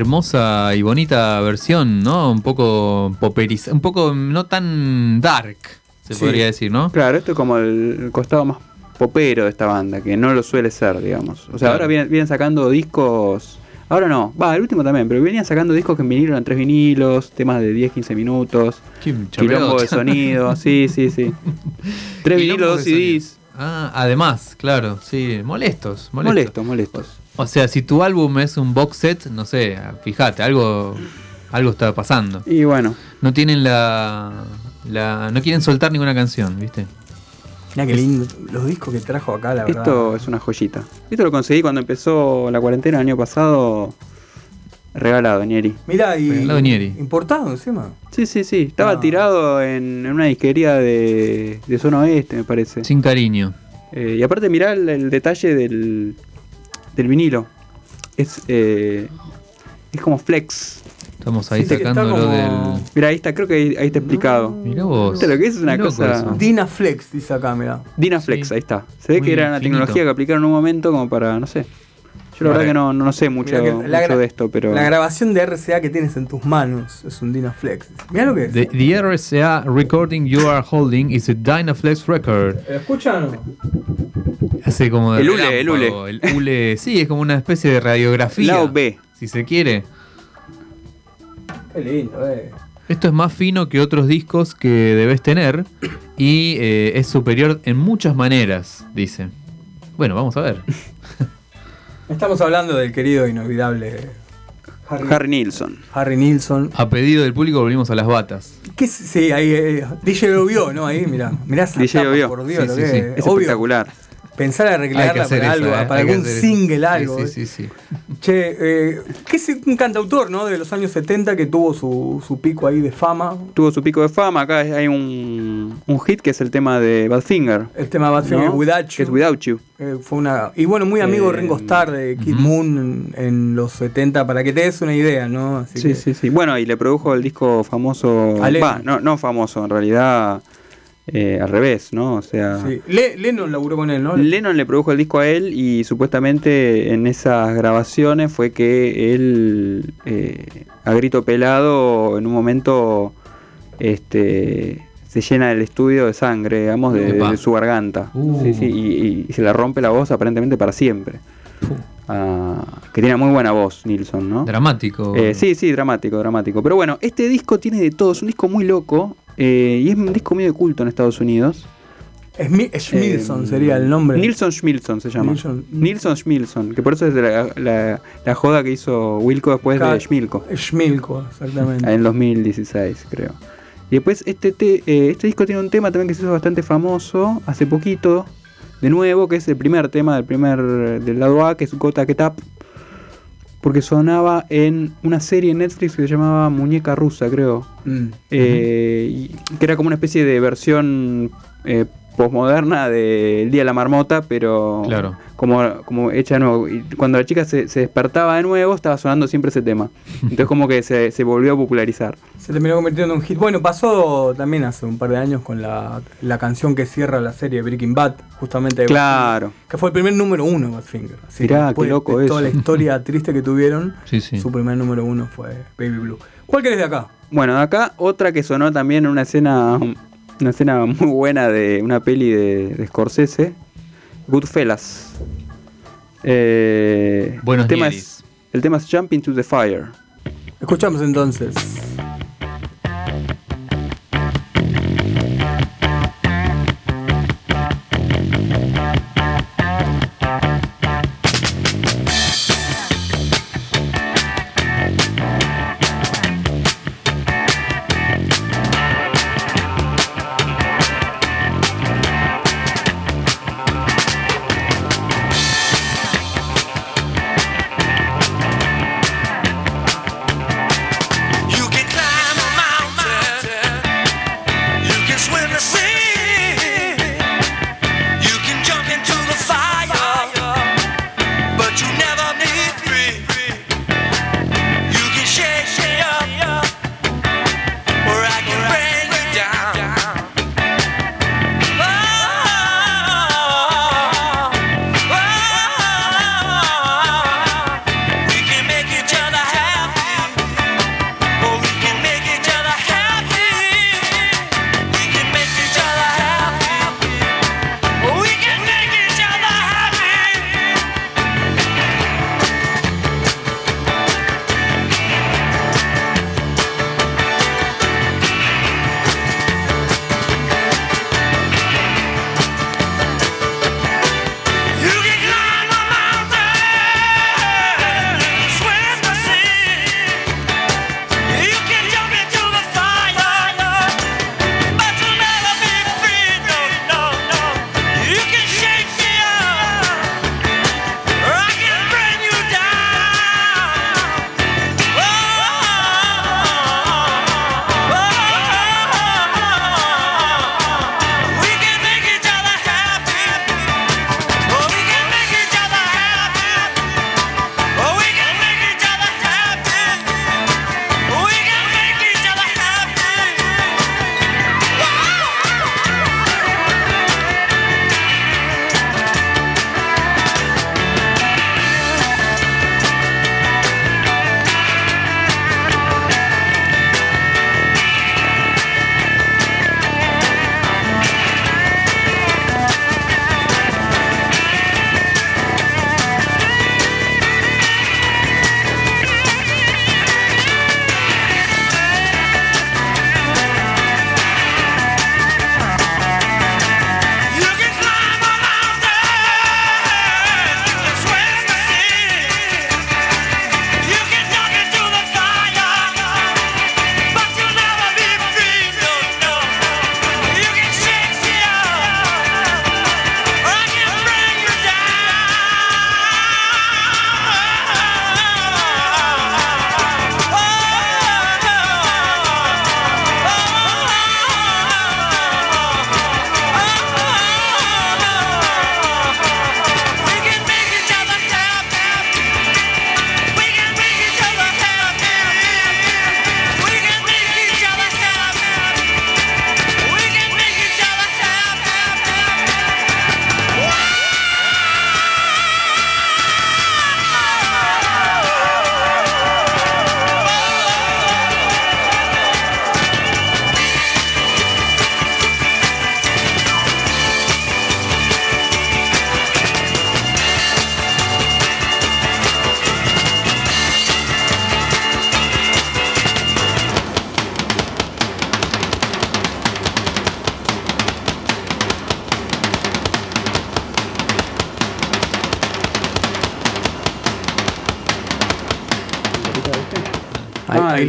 Hermosa y bonita versión, ¿no? Un poco poperiza, un poco no tan dark, se Sí. podría decir, ¿no? Claro, esto es como el, costado más popero de esta banda, que no lo suele ser, digamos. O sea, Claro. ahora vienen, vienen sacando discos. Ahora no, va, el último también, pero venían sacando discos que en vinilo eran tres vinilos, temas de 10, 15 minutos, Qué quilombo de sonido, sí, sí, sí. Tres vinilos, dos. CDs. Ah, además, claro, sí, molestos, molestos. Molestos, molestos. O sea, si tu álbum es un box set, no sé, fíjate, algo, algo está pasando. Y bueno, No tienen la, la, no quieren soltar ninguna canción, ¿viste? Mirá qué lindo. Los discos que trajo acá, la verdad. esto es una joyita. Esto lo conseguí cuando empezó la cuarentena el año pasado, regalado, Nieri. Mirá, y. Regalado Nieri. Importado encima. Sí, sí, sí. Estaba Ah. tirado en, en una disquería de, de zona oeste, me parece. Sin cariño. Eh, y aparte mirá el, el detalle del, del vinilo. Es, eh, es como flex. Estamos ahí Sí, sacándolo como- del. Mira, ahí está, creo que ahí, ahí está explicado. Mirá vos. ¿Viste lo que es? Es una cosa- dice acá, mirá. Dynaflex, Sí. ahí está. Se ve Muy que era una tecnología que aplicaron en un momento como para, no sé. Yo la verdad que no, no sé mucho, que la mucho de esto, pero... La grabación de RCA que tienes en tus manos es un Dynaflex. Mirá lo que es. The, the RCA recording you are holding is a Dynaflex record. ¿Lo escuchan o no? Hace como de El hule, el hule, sí, es como una especie de radiografía. Lado B. Si se quiere. Qué lindo, eh. Esto es más fino que otros discos que debes tener y eh, es superior en muchas maneras, dice. Bueno, vamos a ver. Estamos hablando del querido e inolvidable Harry Nilsson. Harry Nilsson. A pedido del público volvimos a las batas. ¿Qué sí, ahí eh, DJ lo vio, ¿no? Ahí, mirá. Mirá esa DJ tapa, vio. por Dios, Sí, lo sí, que sí. es. Es Obvio, espectacular. Pensar a Hay que recrearla hacer para eso, algo, eh, para hay que algún eso. single, Sí, algo. Sí, eh. sí, sí. Che, eh, ¿qué es un cantautor, no? De los años 70 que tuvo su, su pico ahí de fama. Tuvo su pico de fama. Acá hay un, un hit que es el tema de Badfinger. El tema de Badfinger, ¿no? Without Que You. es Without You. Eh, fue una y bueno muy amigo de Eh, Ringo Starr de Kid Moon en, en los 70 para que te des una idea no Así Sí, que- sí, sí. Bueno, y le produjo el disco famoso. Va, no, no famoso, en realidad eh, al revés, ¿no? O sea. sí. Le- Lennon laburó con él no Lennon le produjo el disco a él y supuestamente en esas grabaciones fue que él, eh, a grito pelado, en un momento este, se llena el estudio de sangre, digamos, de, su garganta. Uh. Sí, sí, y, y se le rompe la voz aparentemente para siempre. Puh. Ah, que tiene muy buena voz, Nilsson, ¿no? Dramático. Eh, sí, sí, dramático, dramático. Pero bueno, este disco tiene de todo, es un disco muy loco eh, y es un disco medio de culto en Estados Unidos. Schmilson Eh, sería el nombre Nilsson Schmilson se llama. Nilsson. Nilsson Schmilson, que por eso es la, la- la joda que hizo Wilco después de Schmilko, Schmilko exactamente en 2016 creo. Y después este, te- eh, este disco tiene un tema también que se hizo bastante famoso hace poquito, de nuevo, que es el primer tema del primer del lado A, que es Gota Get Up, porque sonaba en una serie en Netflix que se llamaba Muñeca Rusa, creo. Mm. Eh, y que era como una especie de versión eh, posmoderna del Día de la Marmota, pero Claro. como, como hecha de nuevo. Y cuando la chica se, se despertaba de nuevo, estaba sonando siempre ese tema. Entonces como que se, se volvió a popularizar. se terminó convirtiendo en un hit bueno pasó también hace un par de años con la, la canción que cierra la serie Breaking Bad justamente de Claro. Badfinger, que fue el primer número uno Badfinger Así que Mirá, qué loco de toda eso. la historia triste que tuvieron Sí, sí. su primer número uno fue Baby Blue ¿cuál querés de acá? Bueno, de acá otra que sonó también en una escena, una escena muy buena de una peli de, de Scorsese, Goodfellas. Eh, Buenos el tema, es, el tema es Jump into the Fire. escuchamos entonces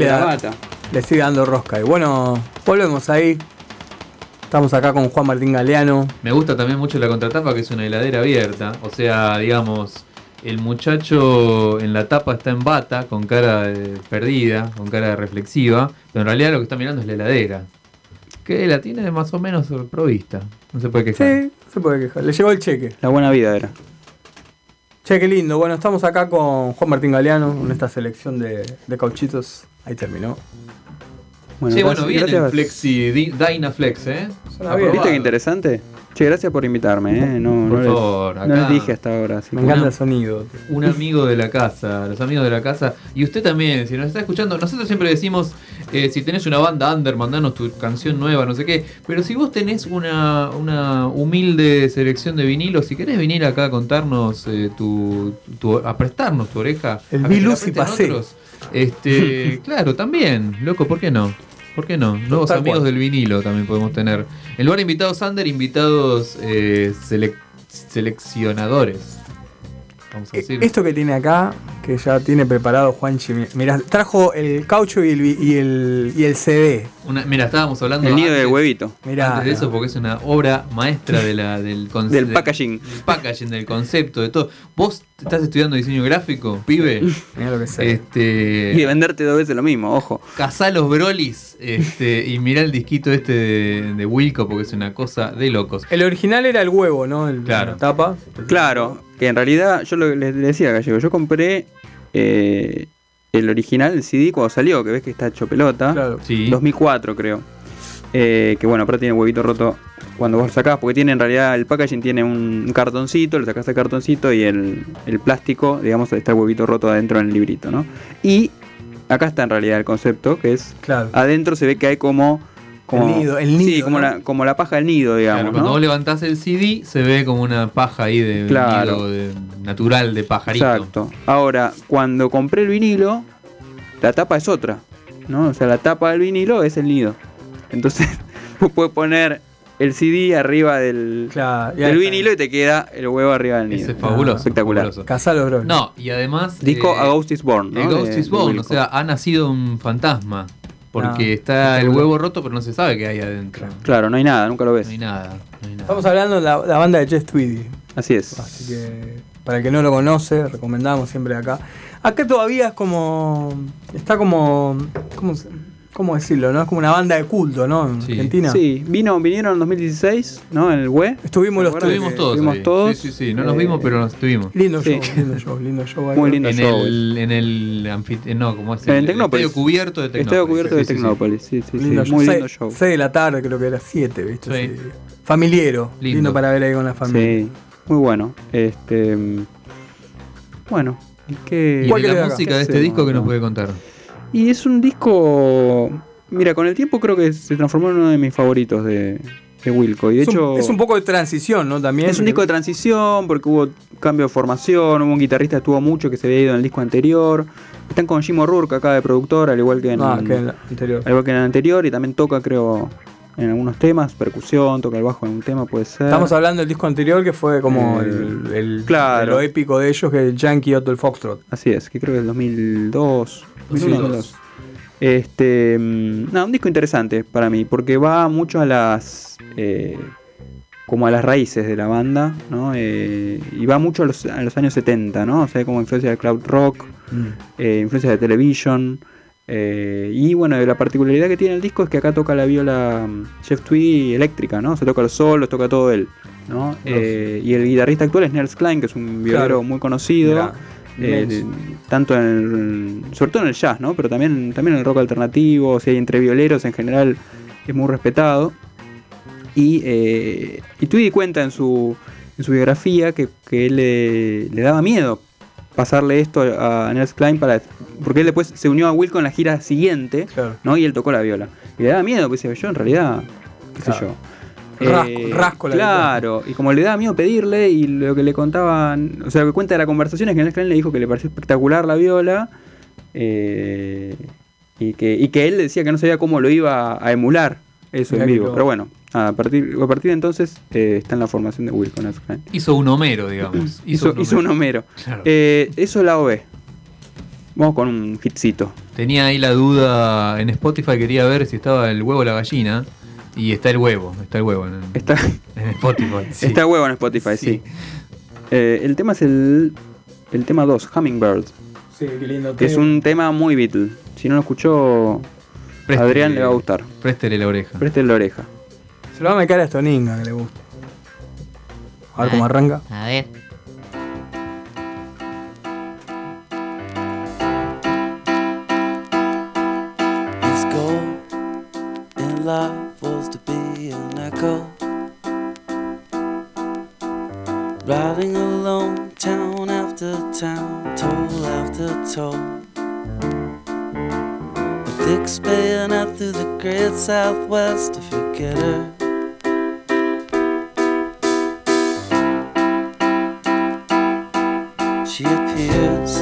le da- bata. Le sigue dando rosca. Y bueno, volvemos ahí. Estamos acá con Juan Martín Galeano. Me gusta también mucho la contratapa, que es una heladera abierta. O sea, digamos, el muchacho en la tapa está en bata, con cara de perdida, con cara reflexiva, pero en realidad lo que está mirando es la heladera. Que la tiene más o menos provista. No se puede quejar. Sí, se puede quejar. Le llegó el cheque. La buena vida era. Che, qué lindo. Bueno, estamos acá con Juan Martín Galeano en esta selección de, de cauchitos. Ahí terminó. Bueno, sí, gracias- bueno, viene el Di- Dynaflex, ¿eh? Suena bien. ¿Viste qué interesante? Che, gracias por invitarme, ¿eh? No, Por no les- favor, no acá. les dije hasta ahora. así Me encanta el sonido. un amigo de la casa, los amigos de la casa. Y usted también, si nos está escuchando, nosotros siempre decimos, eh, si tenés una banda under, mandanos tu canción nueva, no sé qué. Pero si vos tenés una, una humilde selección de vinilos, si querés venir acá a contarnos, eh, tu, tu- a prestarnos tu oreja, El a que te la Vilus y Pasé. otros, este, claro, también, loco, ¿por qué no? ¿Por qué no? Nuevos Tal amigos cual. del vinilo también podemos tener. En lugar de invitados under, invitados eh, selec- seleccionadores. Vamos a Eh, decir. Esto que tiene acá, que ya tiene preparado Juanchi, mi- mirá, trajo el caucho y el, vi- y el, y el CD. Una- mira, estábamos hablando El nido de huevito. Mirá, antes de eso porque es una obra maestra de la, del. Del packaging. Del packaging, del concepto, de todo. ¿Vos estás estudiando diseño gráfico, pibe? mirá lo que sé. Y de Este. venderte dos veces lo mismo, ojo. Cazá los brolis este, y mirá el disquito este de, de Wilco porque es una cosa de locos. El original era el huevo, ¿no? El, Claro. La tapa. Claro, que en realidad yo lo que le le decía a Gallego, yo compré eh, el original, el CD cuando salió, que ves que está hecho pelota. Claro. Sí. 2004 creo. Eh, que bueno, aparte tiene huevito roto cuando vos lo sacás, porque tiene en realidad el packaging tiene un cartoncito, le sacás el cartoncito y el, el plástico, digamos, está el huevito roto adentro en el librito, ¿no? Y acá está en realidad el concepto, que es Claro. adentro se ve que hay como... como El nido, el sí, nido, como, ¿no? la, como la paja del nido, digamos. Claro, cuando ¿no? vos levantás el CD se ve como una paja ahí de Claro. nido de- natural de pajarito. Exacto. Ahora, cuando compré el vinilo, la tapa es otra, ¿no? O sea, la tapa del vinilo es el nido. Entonces, vos puedes poner el CD arriba del, Claro, del vinilo y te queda el huevo arriba del nido. Ese es fabuloso. Espectacular. fabuloso. Cazá los brolis. No, y además. Disco eh, A Ghost is Born, ¿no? El Ghost De- is Born, o sea, ha nacido un fantasma. Porque Ah, está el huevo roto, pero no se sabe qué hay adentro. Claro, no hay nada, nunca lo ves. No hay nada. no hay nada. Estamos hablando de la, la banda de Jess Tweedy. Así es. Así que, para el que no lo conoce, recomendamos siempre acá. Acá todavía es como. Está como. ¿Cómo, se- cómo decirlo? ¿no? Es como una banda de culto, ¿no? En Sí. Argentina. Sí, vino, vinieron en 2016, ¿no? En el WE. Estuvimos los ¿Te tres. Estuvimos todos. Estuvimos ahí. todos. Sí, sí, sí. No nos Eh, vimos, pero nos estuvimos. Lindo Sí. show, lindo show, lindo show. ahí. Muy lindo En show. el, en el anfite- no, ¿cómo es? En el el Tecnópolis. estadio cubierto de Tecnópolis. Estadio cubierto de Sí, sí, sí. Tecnópolis, sí, sí, sí. Lindo show. Muy lindo show. seis de la tarde, creo que era 7, ¿viste? Sí. Sí. Familiero. Lindo. Lindo. para ver ahí con la familia. Sí, muy bueno. Este, mm, bueno, ¿y qué- Y ¿Cuál de la música de este disco que nos puede contar. Y es un disco. Mira, con el tiempo creo que se transformó en uno de mis favoritos de, de Wilco. Y de es, hecho. un, es un poco de transición, ¿no? También. es un disco de transición porque hubo cambio de formación, hubo un guitarrista que estuvo mucho que se había ido en el disco anterior. Están con Jim O'Rourke acá de productor, al igual que en, Ah, que en la anterior. al igual que en el anterior, y también toca, creo, en algunos temas, percusión, toca el bajo en un tema, puede ser. Estamos hablando del disco anterior que fue como el, el- claro. lo épico de ellos, que es el Yankee Otto el Foxtrot. Así es, que creo que es 2002. 2001, 2002. 2002. Este, mm, no, un disco interesante para mí, porque va mucho a las. eh, como a las raíces de la banda, ¿no? Eh, y va mucho a los, a los años 70, ¿no? O sea, como influencia de cloud rock, eh, influencia de television. y bueno, la particularidad que tiene el disco es que acá toca la viola mm, Jeff Tweedy eléctrica, ¿no? Se toca los solos, toca todo él, ¿no? Y el guitarrista actual es Nels Klein, que es un violero Claro. muy conocido. Mirá, eh, tanto en el, sobre todo en el jazz, ¿no? Pero también, también en el rock alternativo, si hay entre violeros en general es muy respetado. Y, eh, y Tweedy cuenta en su, en su biografía que, que él le, le daba miedo pasarle esto a Nels Klein para porque él después se unió a Wilco en la gira siguiente, Claro. ¿no? Y él tocó la viola. Y le daba miedo, pues yo en realidad, qué sé yo. Rasco- rasco la Claro, y como le daba miedo pedirle y lo que le contaban, o sea, lo que cuenta de la conversación es que Nels Klein le dijo que le pareció espectacular la viola eh, y, que, y que él decía que no sabía cómo lo iba a emular eso Mirá en vivo. Pero bueno, a partir, a partir de entonces eh, está en la formación de Wilco Nels Klein. Hizo un Homero, digamos. Hizo, hizo un Homero. Claro. Eh, eso es la OB. Vamos con un hitcito. Tenía ahí la duda en Spotify, quería ver si estaba el huevo o la gallina. Y está el huevo, está el huevo en, Está, en Spotify. sí. está huevo en Spotify, sí. Eh, el tema es el, el tema 2, Hummingbird. Sí, qué lindo. Que es un tema muy Beatle. Si no lo escuchó, Préstele- a Adrián le va a gustar. Préstele la oreja. Préstale la oreja. Se lo va a meter a Stoninga, que le gusta. A ver cómo arranca. A ver. Southwest forget her. She appears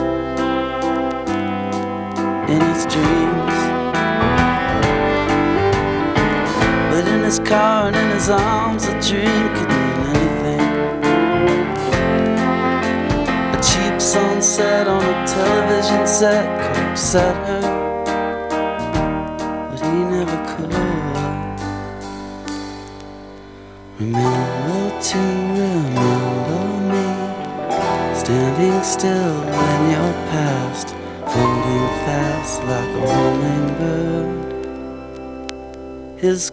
in his dreams. But in his car and in his arms, a dream could mean anything. A cheap sunset on a television set could upset her. His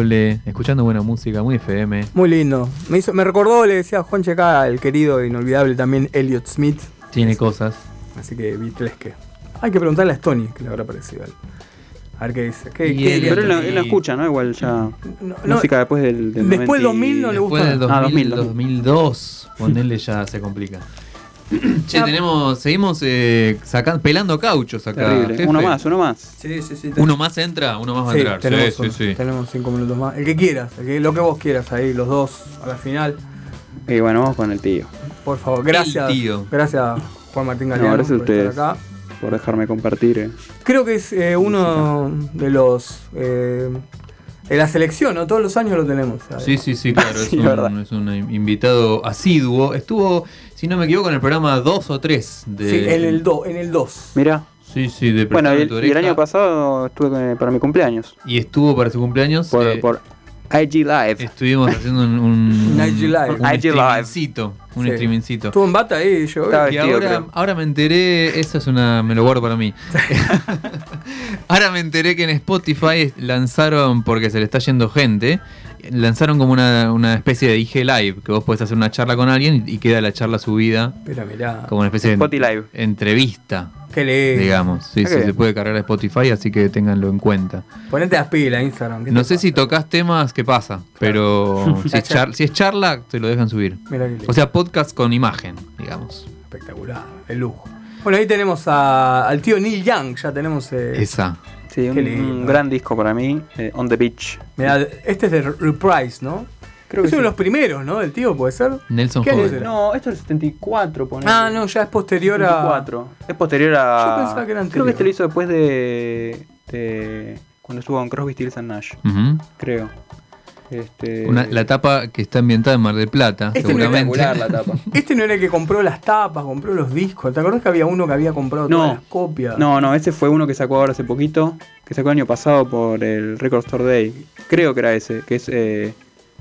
agradable, escuchando buena música, muy FM. Muy lindo. Me, hizo, me recordó, le decía a Juanche acá, el querido e inolvidable también Elliot Smith. Tiene cosas. Así que Beatlesque. Hay que preguntarle a Stony qué le habrá parecido a él. A ver qué dice. ¿Qué, Y qué él- Pero él, Stony? él lo escucha, ¿no? Igual ya. no. música después del, del Después del 90 2000 no le Después gusta. del 2000, Ah, 2000, 2002, ponerle ya se complica. Che, tenemos, seguimos eh, sacan- pelando cauchos acá. Terrible. jefe. Uno más, uno más. Sí, sí, sí. Uno más entra, uno más va a Sí, entrar. tenemos, sí, uno. sí, sí. tenemos cinco minutos más. El que quieras, el que- lo que vos quieras ahí, los dos a la final. Y bueno, vamos con el tío. Por favor, gracias. tío. Gracias Juan Martín Galeano No, gracias a por estar ustedes acá. por dejarme compartir. eh. Creo que es eh, uno de los eh, de la selección, ¿no? Todos los años lo tenemos. Sí, sí, sí, claro. es, Sí, verdad. un, es un invitado asiduo. Estuvo, si no me equivoco, en el programa 2 o 3 de. Sí, en el 2. En el 2. Mira. Sí, sí, de Bueno, y el, tu y el año pasado estuve con- para mi cumpleaños. Y estuvo para su cumpleaños. Por, eh, por IG Live. Estuvimos haciendo un, un, Un IG Live. un IG Live. streamingcito, Un Sí. streamingcito. Estuvo en bata ahí, yo. Estaba Y vestido, ahora, creo. ahora me enteré, esa es una, me lo guardo para mí. Ahora me enteré que en Spotify lanzaron, porque se le está yendo gente, lanzaron como una, una especie de IG Live, que vos podés hacer una charla con alguien y, y queda la charla subida Pero mirá. como una especie de Live. entrevista, Qué lindo. digamos. Sí, Ah, sí, se puede cargar a Spotify, así que ténganlo en cuenta. Ponete las pilas, Instagram. ¿qué No sé si tocas temas, qué pasa, pero si es, char- si es charla, te lo dejan subir. Mirá qué lindo. O sea, podcast con imagen, digamos. Espectacular, el lujo. Bueno, ahí tenemos a- al tío Neil Young, ya tenemos. Eh, Esa. Sí, un, un gran disco para mí, eh, On the Beach. mirá, este es de Reprise, ¿no? Creo es que uno de sí. los primeros, ¿no? Del tío, ¿puede ser? Nelson ¿Qué año? No, esto es el 74, ponele. Ah, no, ya es posterior a. 74. Es posterior a. Yo pensaba que era Creo que anterior. este lo hizo después de. de cuando estuvo con Crosby, Stills and Nash. Ujú. Creo. Este, Una- la tapa que está ambientada en Mar del Plata, Este no era seguramente. espectacular la tapa. Este no era el que compró las tapas, compró los discos. ¿Te acordás que había uno que había comprado No. todas las copias? No, no, ese fue uno que sacó ahora hace poquito, que sacó el año pasado por el Record Store Day. Creo que era ese, que es... eh,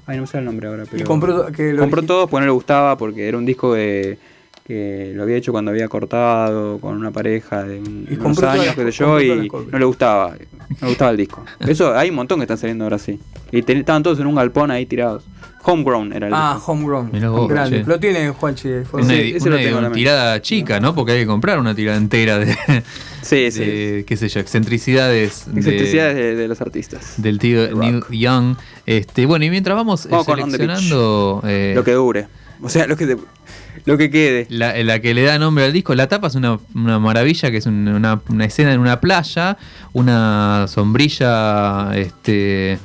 ay, no me sé el nombre ahora, pero... Y compró, que lo compró origi- todo porque no le gustaba, porque era un disco de- que lo había hecho cuando había cortado con una pareja de un- Y unos años, qué sé yo, y no le gustaba. No le gustaba el disco. Eso, hay un montón que están saliendo ahora sí. Y ten- estaban todos en un galpón ahí tirados. Homegrown era el Ah, disco. Homegrown. Mirá vos, Grande. che. Lo tiene Juanchi. fue- Una, Sí, ese lo una tengo también. tirada chica, ¿no? Porque hay que comprar una tirada entera de, Sí, sí. de, qué sé yo, excentricidades, de- Excentricidades de, de los artistas. del tío. Neil Young. Este, bueno, y mientras vamos, eh, Vamos seleccionando eh, Lo que dure. O sea, lo que, te- lo que quede. la, la que le da nombre al disco, la tapa es una, una maravilla, que es un- una, una escena en una playa, una sombrilla este,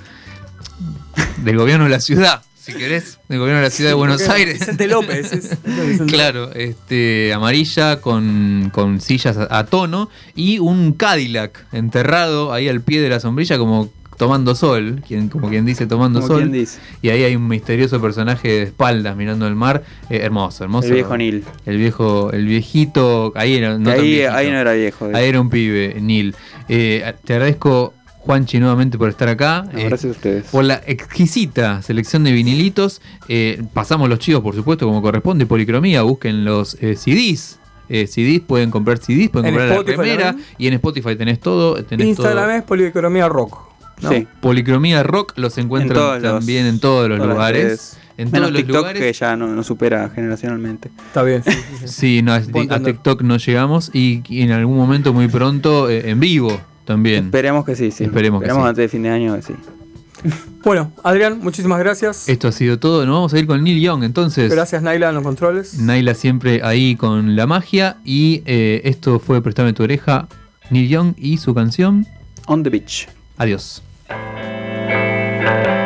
del gobierno de la ciudad, si querés, del gobierno de la ciudad de Buenos Aires. Vicente López. es- Vicente Claro, este, amarilla con, con sillas a, a tono y un Cadillac enterrado ahí al pie de la sombrilla como tomando sol, quien, como quien dice tomando Como sol. quien dice. Y ahí hay un misterioso personaje de espaldas mirando el mar, Eh, hermoso, hermoso. El viejo Neil. El viejo, el viejito, ahí era, no ahí, viejito. ahí no era viejo. de Ahí era un pibe, Neil. Eh, te agradezco, Juanchi, nuevamente por estar acá. No, Eh, gracias a ustedes. por la exquisita selección de vinilitos. Eh, pasamos los chivos, por supuesto, como corresponde. Policromía, busquen los eh, CDs. Eh, CDs, pueden comprar CDs, pueden En comprar Spotify la también. Y en Spotify tenés todo. Tenés Instagram todo. es Polieconomía Rock. ¿No? Sí. Policromía Rock los encuentran los- también en todos los todas lugares. En Menos todos los TikTok lugares. que ya no, no supera generacionalmente. Está bien. sí, sí, sí. Sí, no, a. TikTok no llegamos y, y en algún momento muy pronto eh, en vivo también. Esperemos que sí, sí. Esperemos que sí. antes de fin de año que sí. Bueno, Adrián, muchísimas gracias. Esto ha sido todo. Nos vamos a ir con Neil Young entonces. Gracias, Naila, en los controles. Naila siempre ahí con la magia. Y eh, esto fue Préstame tu oreja, Neil Young y su canción. On the beach. Adiós. Thank you.